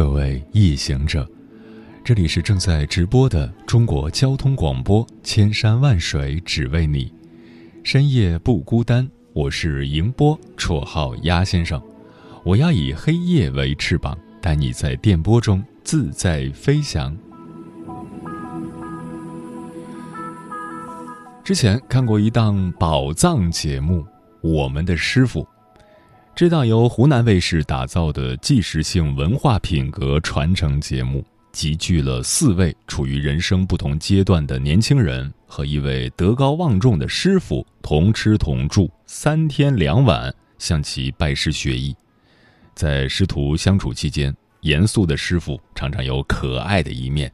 各位夜行者，这里是正在直播的中国交通广播，千山万水只为你，深夜不孤单。我是迎波，绰号鸭先生。我要以黑夜为翅膀，带你在电波中自在飞翔。之前看过一档宝藏节目《我们的师傅》，这档由湖南卫视打造的纪实性文化品格传承节目，集聚了四位处于人生不同阶段的年轻人和一位德高望重的师傅同吃同住三天两晚，向其拜师学艺。在师徒相处期间，严肃的师傅常常有可爱的一面，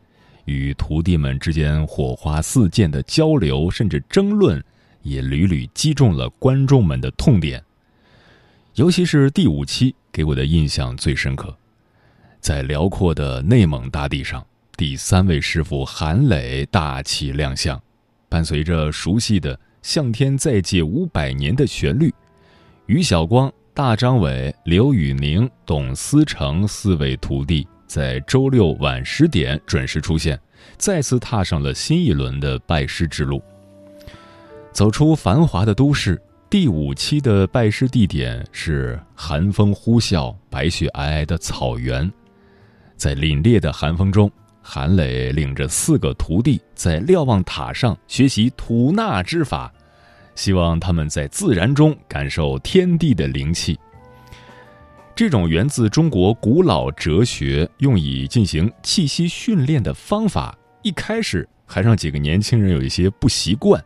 与徒弟们之间火花四溅的交流甚至争论，也屡屡击中了观众们的痛点。尤其是第五期给我的印象最深刻，在辽阔的内蒙大地上，第三位师傅韩磊大气亮相，伴随着熟悉的“向天再借五百年”的旋律，于晓光。大张伟、刘宇宁、董思成四位徒弟在周六晚十点准时出现，再次踏上了新一轮的拜师之路。走出繁华的都市，第五期的拜师地点是寒风呼啸、白雪皑皑的草原。在凛冽的寒风中，韩磊领着四个徒弟在瞭望塔上学习吐纳之法。希望他们在自然中感受天地的灵气。这种源自中国古老哲学、用以进行气息训练的方法，一开始还让几个年轻人有一些不习惯。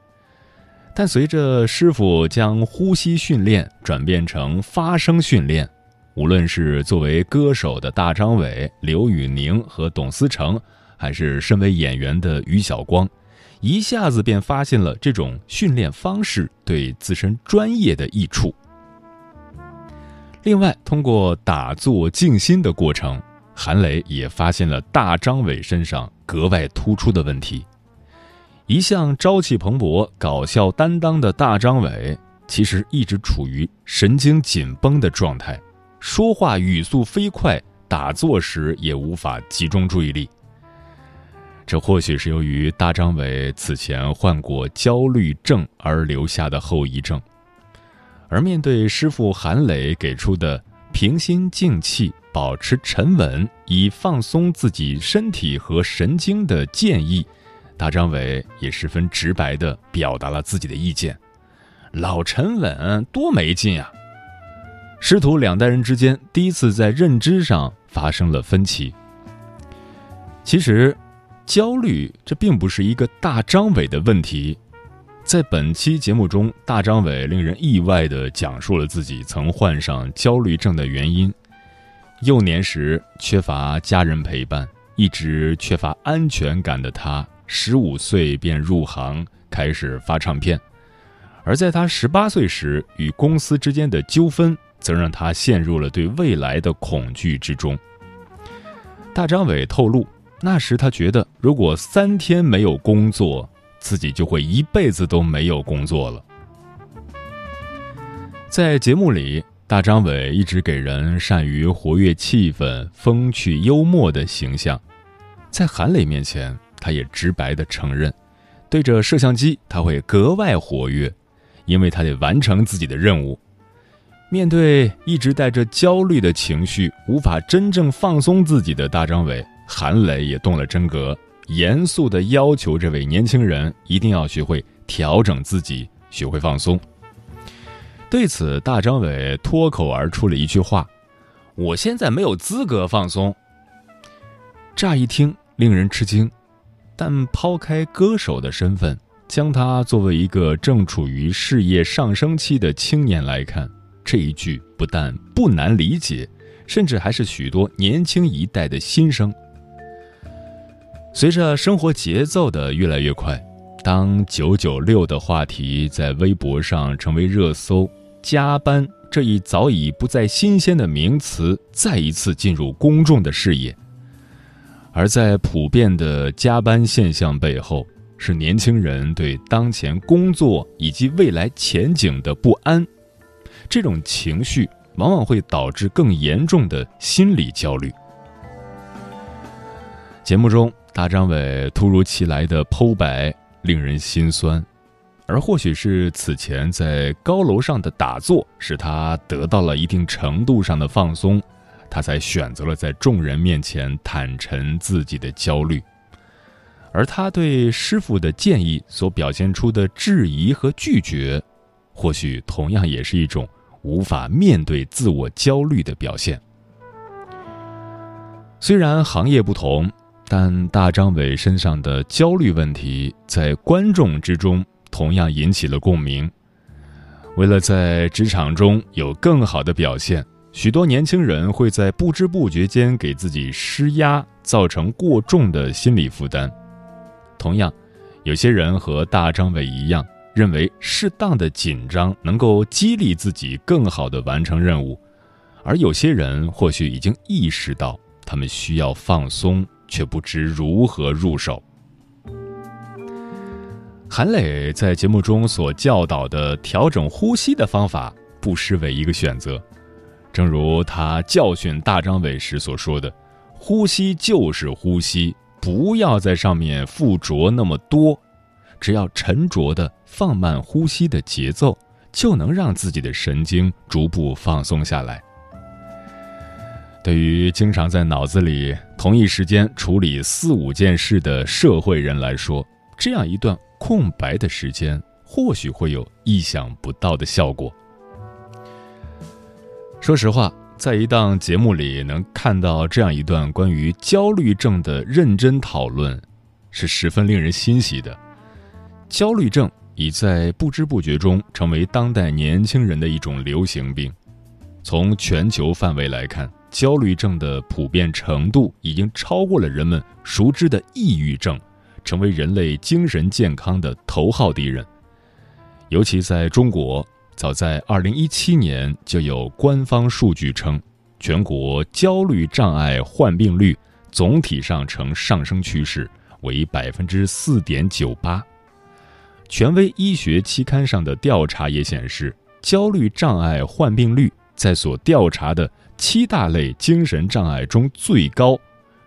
但随着师傅将呼吸训练转变成发声训练，无论是作为歌手的大张伟、刘宇宁和董思成，还是身为演员的于晓光。一下子便发现了这种训练方式对自身专业的益处。另外，通过打坐静心的过程，韩磊也发现了大张伟身上格外突出的问题。一向朝气蓬勃、搞笑担当的大张伟，其实一直处于神经紧绷的状态，说话语速飞快，打坐时也无法集中注意力。这或许是由于大张伟此前患过焦虑症而留下的后遗症，而面对师傅韩磊给出的平心静气、保持沉稳以放松自己身体和神经的建议，大张伟也十分直白地表达了自己的意见：“老沉稳多没劲啊！”师徒两代人之间第一次在认知上发生了分歧。其实。焦虑，这并不是一个大张伟的问题。在本期节目中，大张伟令人意外地讲述了自己曾患上焦虑症的原因。幼年时缺乏家人陪伴，一直缺乏安全感的他，十五岁便入行开始发唱片。而在他十八岁时，与公司之间的纠纷，则让他陷入了对未来的恐惧之中。大张伟透露。那时他觉得，如果三天没有工作，自己就会一辈子都没有工作了。在节目里，大张伟一直给人善于活跃气氛、风趣幽默的形象。在韩磊面前，他也直白的承认，对着摄像机他会格外活跃，因为他得完成自己的任务。面对一直带着焦虑的情绪，无法真正放松自己的大张伟。韩磊也动了真格，严肃地要求这位年轻人一定要学会调整自己，学会放松。对此，大张伟脱口而出了一句话：“我现在没有资格放松。”乍一听令人吃惊，但抛开歌手的身份，将他作为一个正处于事业上升期的青年来看，这一句不但不难理解。甚至还是许多年轻一代的心声。随着生活节奏的越来越快，当“九九六”的话题在微博上成为热搜，加班这一早已不再新鲜的名词再一次进入公众的视野。而在普遍的加班现象背后，是年轻人对当前工作以及未来前景的不安。这种情绪往往会导致更严重的心理焦虑。节目中。大张伟突如其来的剖白令人心酸，而或许是此前在高楼上的打坐使他得到了一定程度上的放松，他才选择了在众人面前坦陈自己的焦虑。而他对师傅的建议所表现出的质疑和拒绝，或许同样也是一种无法面对自我焦虑的表现。虽然行业不同。但大张伟身上的焦虑问题，在观众之中同样引起了共鸣。为了在职场中有更好的表现，许多年轻人会在不知不觉间给自己施压，造成过重的心理负担。同样，有些人和大张伟一样，认为适当的紧张能够激励自己更好的完成任务，而有些人或许已经意识到，他们需要放松。却不知如何入手。韩磊在节目中所教导的调整呼吸的方法，不失为一个选择。正如他教训大张伟时所说的：“呼吸就是呼吸，不要在上面附着那么多，只要沉着的放慢呼吸的节奏，就能让自己的神经逐步放松下来。”对于经常在脑子里同一时间处理四五件事的社会人来说，这样一段空白的时间，或许会有意想不到的效果。说实话，在一档节目里能看到这样一段关于焦虑症的认真讨论，是十分令人欣喜的。焦虑症已在不知不觉中成为当代年轻人的一种流行病。从全球范围来看，焦虑症的普遍程度已经超过了人们熟知的抑郁症，成为人类精神健康的头号敌人。尤其在中国，早在2017年就有官方数据称，全国焦虑障碍患病率总体上呈上升趋势，为百分之四点九八。权威医学期刊上的调查也显示，焦虑障碍患病率在所调查的。七大类精神障碍中最高，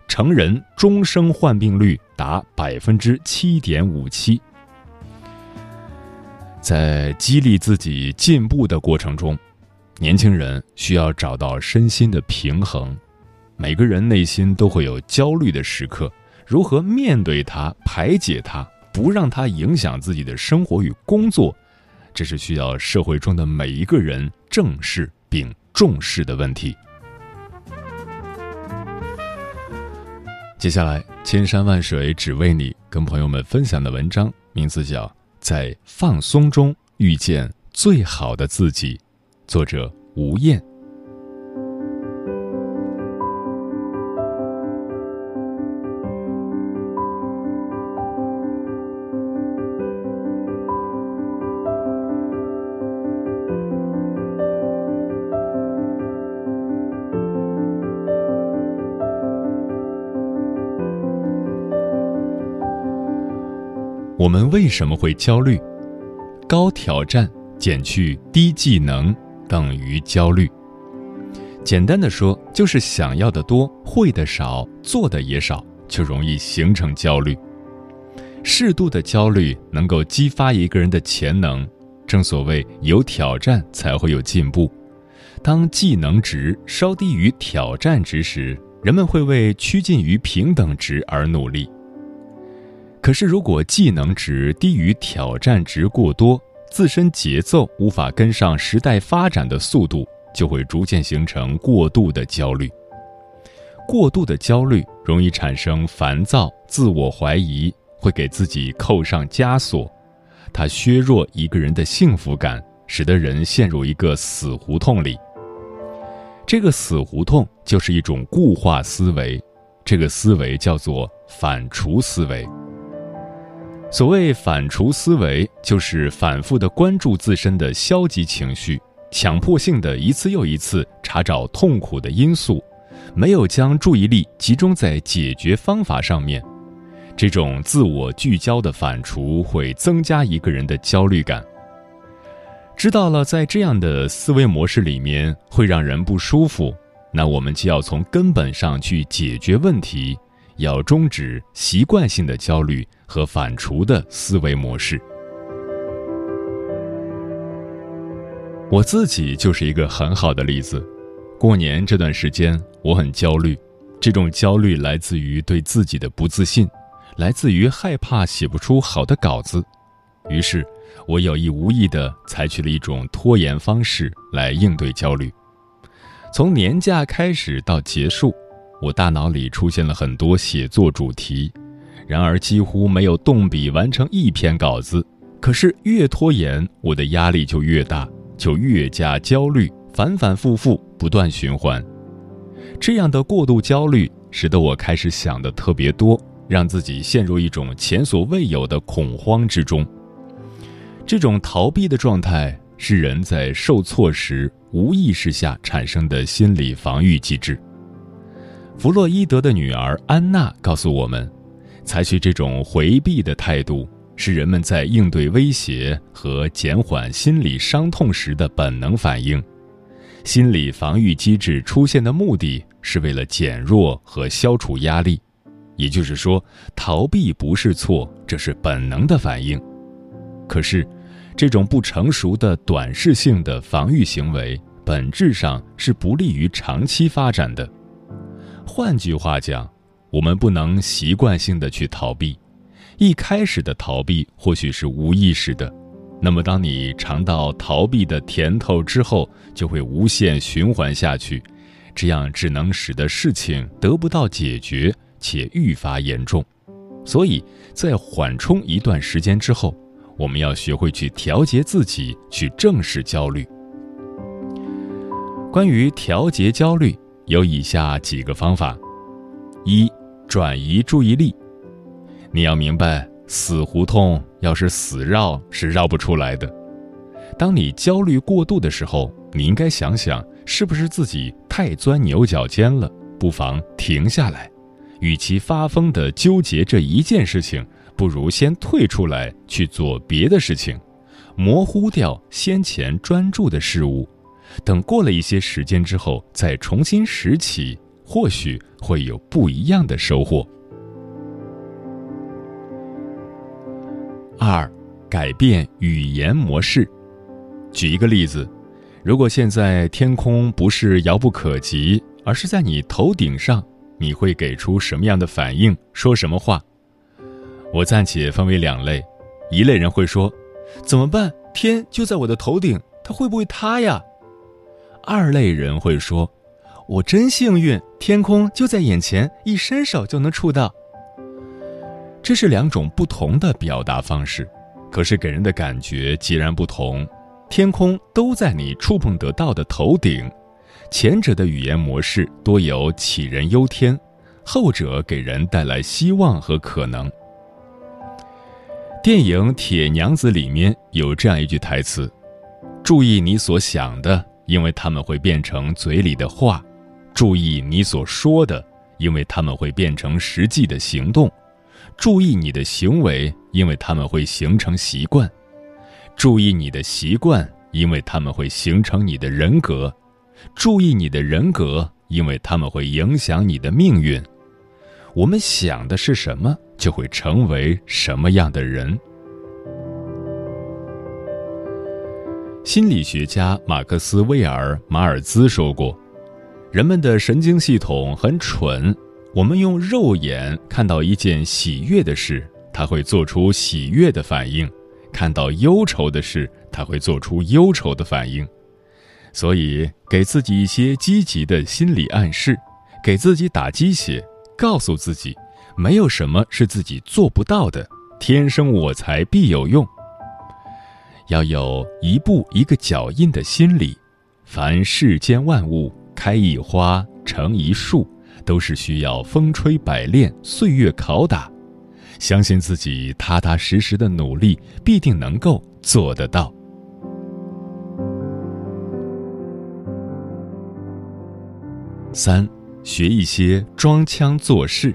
成人终生患病率达百分之七点五七。在激励自己进步的过程中，年轻人需要找到身心的平衡。每个人内心都会有焦虑的时刻，如何面对它、排解它，不让它影响自己的生活与工作，这是需要社会中的每一个人正视并重视的问题。接下来，千山万水只为你，跟朋友们分享的文章名字叫《在放松中遇见最好的自己》，作者吴燕。我们为什么会焦虑？高挑战减去低技能等于焦虑。简单的说，就是想要的多，会的少，做的也少，就容易形成焦虑。适度的焦虑能够激发一个人的潜能。正所谓有挑战才会有进步。当技能值稍低于挑战值时，人们会为趋近于平等值而努力。可是，如果技能值低于挑战值过多，自身节奏无法跟上时代发展的速度，就会逐渐形成过度的焦虑。过度的焦虑容易产生烦躁、自我怀疑，会给自己扣上枷锁，它削弱一个人的幸福感，使得人陷入一个死胡同里。这个死胡同就是一种固化思维，这个思维叫做反刍思维。所谓反刍思维，就是反复的关注自身的消极情绪，强迫性的一次又一次查找痛苦的因素，没有将注意力集中在解决方法上面。这种自我聚焦的反刍会增加一个人的焦虑感。知道了，在这样的思维模式里面会让人不舒服，那我们就要从根本上去解决问题。要终止习惯性的焦虑和反刍的思维模式。我自己就是一个很好的例子。过年这段时间，我很焦虑，这种焦虑来自于对自己的不自信，来自于害怕写不出好的稿子。于是，我有意无意地采取了一种拖延方式来应对焦虑。从年假开始到结束。我大脑里出现了很多写作主题，然而几乎没有动笔完成一篇稿子。可是越拖延，我的压力就越大，就越加焦虑，反反复复，不断循环。这样的过度焦虑，使得我开始想的特别多，让自己陷入一种前所未有的恐慌之中。这种逃避的状态，是人在受挫时无意识下产生的心理防御机制。弗洛伊德的女儿安娜告诉我们，采取这种回避的态度是人们在应对威胁和减缓心理伤痛时的本能反应。心理防御机制出现的目的是为了减弱和消除压力，也就是说，逃避不是错，这是本能的反应。可是，这种不成熟的短视性的防御行为，本质上是不利于长期发展的。换句话讲，我们不能习惯性的去逃避。一开始的逃避或许是无意识的，那么当你尝到逃避的甜头之后，就会无限循环下去，这样只能使得事情得不到解决且愈发严重。所以在缓冲一段时间之后，我们要学会去调节自己，去正视焦虑。关于调节焦虑。有以下几个方法：一、转移注意力。你要明白，死胡同要是死绕是绕不出来的。当你焦虑过度的时候，你应该想想，是不是自己太钻牛角尖了？不妨停下来，与其发疯的纠结这一件事情，不如先退出来去做别的事情，模糊掉先前专注的事物。等过了一些时间之后，再重新拾起，或许会有不一样的收获。二，改变语言模式。举一个例子，如果现在天空不是遥不可及，而是在你头顶上，你会给出什么样的反应？说什么话？我暂且分为两类，一类人会说：“怎么办？天就在我的头顶，它会不会塌呀？”二类人会说：“我真幸运，天空就在眼前，一伸手就能触到。”这是两种不同的表达方式，可是给人的感觉截然不同。天空都在你触碰得到的头顶，前者的语言模式多有杞人忧天，后者给人带来希望和可能。电影《铁娘子》里面有这样一句台词：“注意你所想的。”因为他们会变成嘴里的话，注意你所说的，因为他们会变成实际的行动；注意你的行为，因为他们会形成习惯；注意你的习惯，因为他们会形成你的人格；注意你的人格，因为他们会影响你的命运。我们想的是什么，就会成为什么样的人。心理学家马克思·威尔·马尔兹说过：“人们的神经系统很蠢，我们用肉眼看到一件喜悦的事，他会做出喜悦的反应；看到忧愁的事，他会做出忧愁的反应。所以，给自己一些积极的心理暗示，给自己打鸡血，告诉自己，没有什么是自己做不到的，天生我材必有用。”要有一步一个脚印的心理，凡世间万物开一花，成一树，都是需要风吹百炼，岁月拷打。相信自己，踏踏实实的努力，必定能够做得到。三，学一些装腔作势。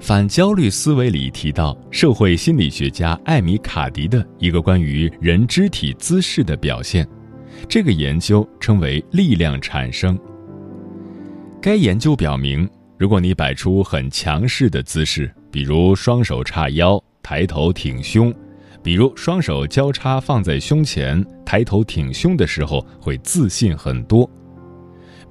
反焦虑思维里提到，社会心理学家艾米卡迪的一个关于人肢体姿势的表现，这个研究称为力量产生。该研究表明，如果你摆出很强势的姿势，比如双手叉腰、抬头挺胸，比如双手交叉放在胸前、抬头挺胸的时候，会自信很多；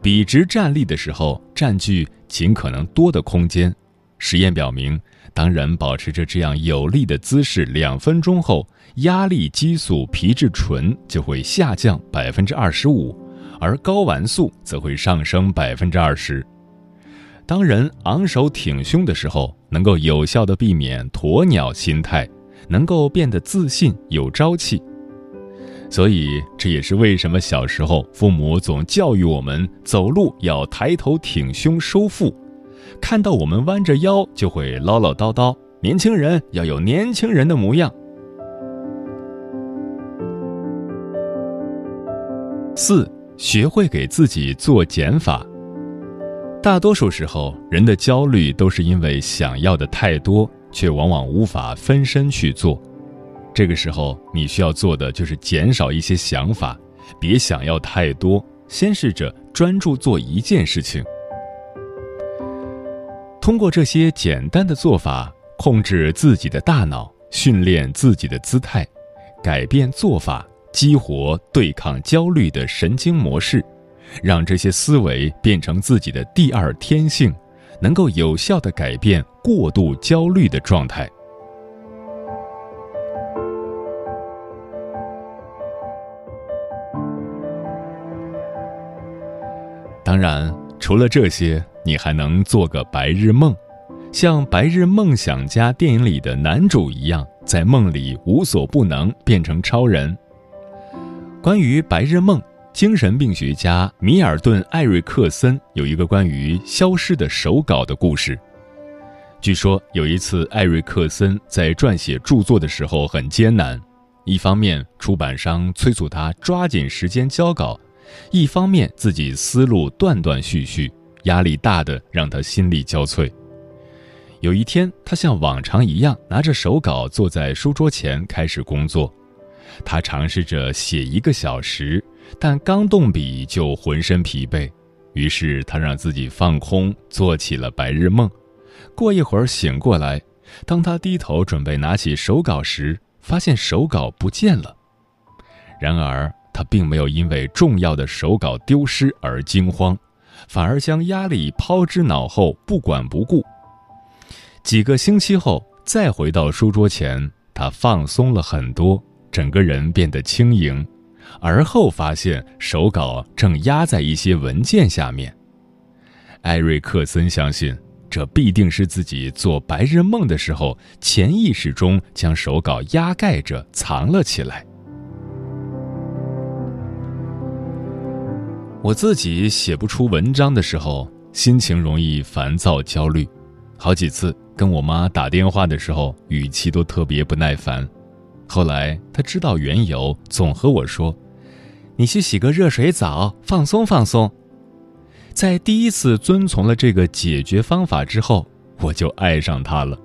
笔直站立的时候，占据尽可能多的空间。实验表明，当人保持着这样有力的姿势两分钟后，压力激素皮质醇就会下降百分之二十五，而睾丸素则会上升百分之二十。当人昂首挺胸的时候，能够有效的避免鸵鸟心态，能够变得自信有朝气。所以，这也是为什么小时候父母总教育我们走路要抬头挺胸收腹。看到我们弯着腰，就会唠唠叨叨。年轻人要有年轻人的模样。四，学会给自己做减法。大多数时候，人的焦虑都是因为想要的太多，却往往无法分身去做。这个时候，你需要做的就是减少一些想法，别想要太多，先试着专注做一件事情。通过这些简单的做法，控制自己的大脑，训练自己的姿态，改变做法，激活对抗焦虑的神经模式，让这些思维变成自己的第二天性，能够有效的改变过度焦虑的状态。当然，除了这些。你还能做个白日梦，像《白日梦想家》电影里的男主一样，在梦里无所不能，变成超人。关于白日梦，精神病学家米尔顿·艾瑞克森有一个关于消失的手稿的故事。据说有一次，艾瑞克森在撰写著作的时候很艰难，一方面出版商催促他抓紧时间交稿，一方面自己思路断断续续。压力大的让他心力交瘁。有一天，他像往常一样拿着手稿坐在书桌前开始工作。他尝试着写一个小时，但刚动笔就浑身疲惫。于是他让自己放空，做起了白日梦。过一会儿醒过来，当他低头准备拿起手稿时，发现手稿不见了。然而他并没有因为重要的手稿丢失而惊慌。反而将压力抛之脑后，不管不顾。几个星期后，再回到书桌前，他放松了很多，整个人变得轻盈。而后发现手稿正压在一些文件下面。艾瑞克森相信，这必定是自己做白日梦的时候，潜意识中将手稿压盖着藏了起来。我自己写不出文章的时候，心情容易烦躁、焦虑，好几次跟我妈打电话的时候，语气都特别不耐烦。后来她知道缘由，总和我说：“你去洗个热水澡，放松放松。”在第一次遵从了这个解决方法之后，我就爱上它了。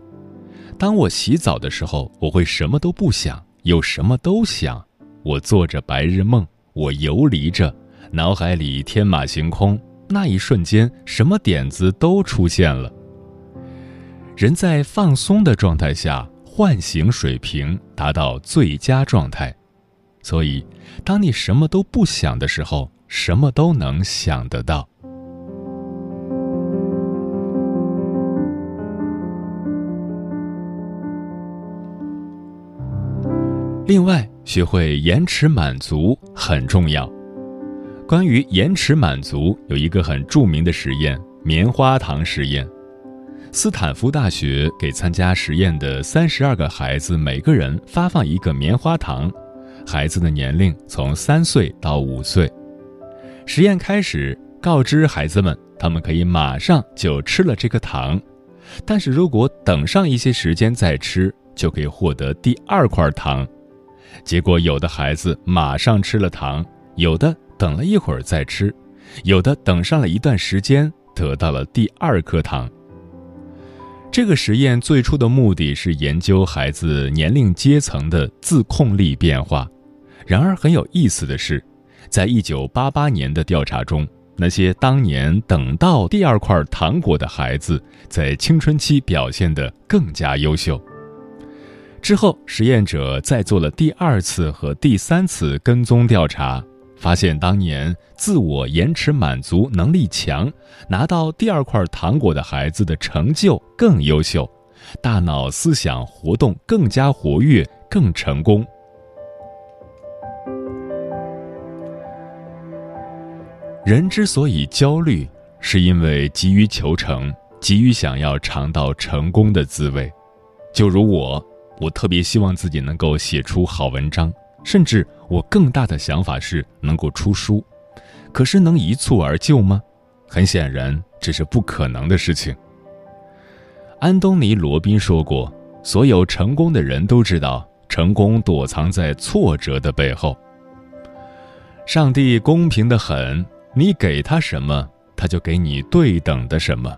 当我洗澡的时候，我会什么都不想，又什么都想。我做着白日梦，我游离着。脑海里天马行空，那一瞬间，什么点子都出现了。人在放松的状态下，唤醒水平达到最佳状态。所以，当你什么都不想的时候，什么都能想得到。另外，学会延迟满足很重要。关于延迟满足，有一个很著名的实验——棉花糖实验。斯坦福大学给参加实验的三十二个孩子，每个人发放一个棉花糖，孩子的年龄从三岁到五岁。实验开始，告知孩子们，他们可以马上就吃了这颗糖，但是如果等上一些时间再吃，就可以获得第二块糖。结果，有的孩子马上吃了糖，有的等了一会儿再吃，有的等上了一段时间，得到了第二颗糖。这个实验最初的目的是研究孩子年龄阶层的自控力变化。然而很有意思的是，在一九八八年的调查中，那些当年等到第二块糖果的孩子，在青春期表现得更加优秀。之后，实验者再做了第二次和第三次跟踪调查。发现当年自我延迟满足能力强，拿到第二块糖果的孩子的成就更优秀，大脑思想活动更加活跃，更成功。人之所以焦虑，是因为急于求成，急于想要尝到成功的滋味。就如我，我特别希望自己能够写出好文章。甚至我更大的想法是能够出书，可是能一蹴而就吗？很显然这是不可能的事情。安东尼·罗宾说过：“所有成功的人都知道，成功躲藏在挫折的背后。上帝公平的很，你给他什么，他就给你对等的什么。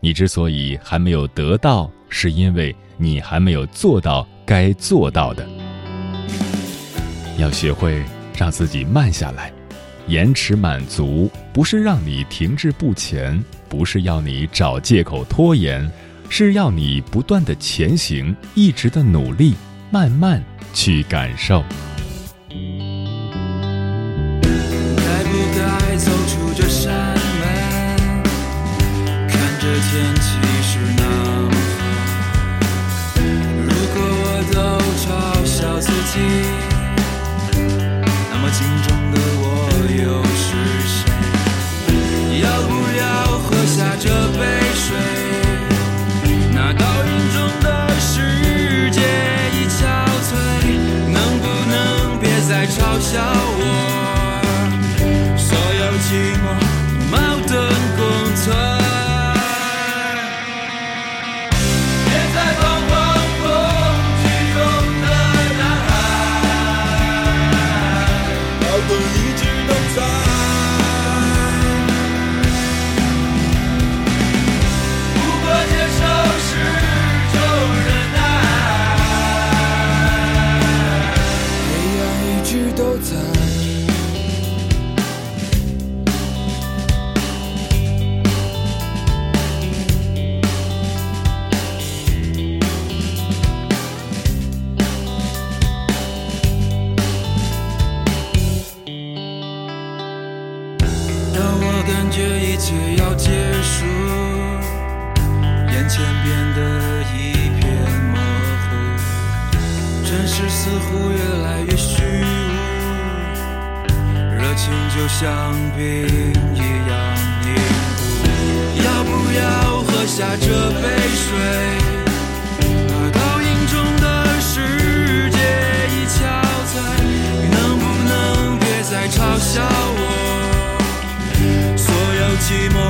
你之所以还没有得到，是因为你还没有做到该做到的。”要学会让自己慢下来，延迟满足不是让你停滞不前，不是要你找借口拖延，是要你不断的前行，一直的努力，慢慢去感受。该不该走出这扇门？看着天气是那，如果我都嘲笑自己。心中。time. próximo